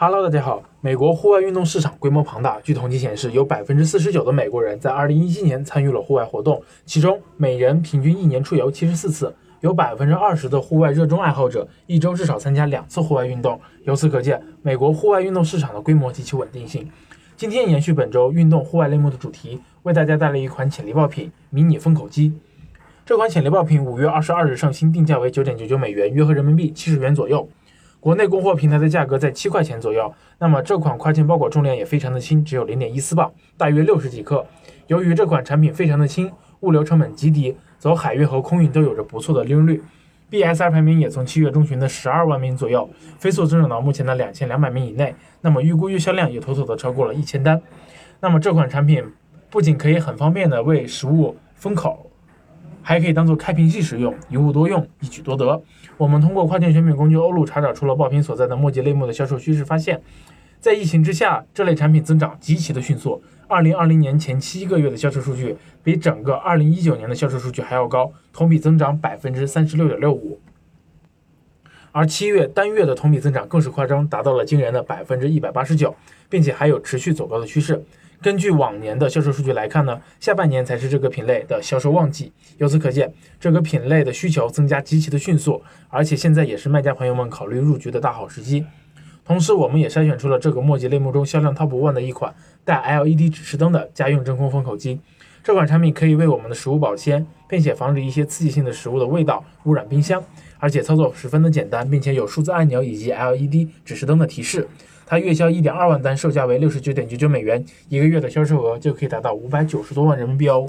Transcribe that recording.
Hello，大家好。美国户外运动市场规模庞大，据统计显示，有百分之四十九的美国人在二零一七年参与了户外活动，其中每人平均一年出游七十四次。有百分之二十的户外热衷爱好者一周至少参加两次户外运动。由此可见，美国户外运动市场的规模及其稳定性。今天延续本周运动户外类目的主题，为大家带来一款潜力爆品——迷你风口机。这款潜力爆品五月二十二日上新，定价为九点九九美元，约合人民币七十元左右。国内供货平台的价格在七块钱左右。那么这款跨境包裹重量也非常的轻，只有零点一四磅，大约六十几克。由于这款产品非常的轻，物流成本极低，走海运和空运都有着不错的利润率。BSR 排名也从七月中旬的十二万名左右，飞速增长到目前的两千两百名以内。那么预估月销量也妥妥的超过了一千单。那么这款产品不仅可以很方便的为食物封口。还可以当做开瓶器使用，一物多用，一举多得。我们通过跨境选品工具欧路查找出了爆品所在的墨迹类目的销售趋势，发现，在疫情之下，这类产品增长极其的迅速。二零二零年前七个月的销售数据比整个二零一九年的销售数据还要高，同比增长百分之三十六点六五。而七月单月的同比增长更是夸张，达到了惊人的百分之一百八十九，并且还有持续走高的趋势。根据往年的销售数据来看呢，下半年才是这个品类的销售旺季。由此可见，这个品类的需求增加极其的迅速，而且现在也是卖家朋友们考虑入局的大好时机。同时，我们也筛选出了这个墨迹类目中销量 top one 的一款带 LED 指示灯的家用真空封口机。这款产品可以为我们的食物保鲜，并且防止一些刺激性的食物的味道污染冰箱，而且操作十分的简单，并且有数字按钮以及 LED 指示灯的提示。它月销一点二万单，售价为六十九点九九美元，一个月的销售额就可以达到五百九十多万人民币哦。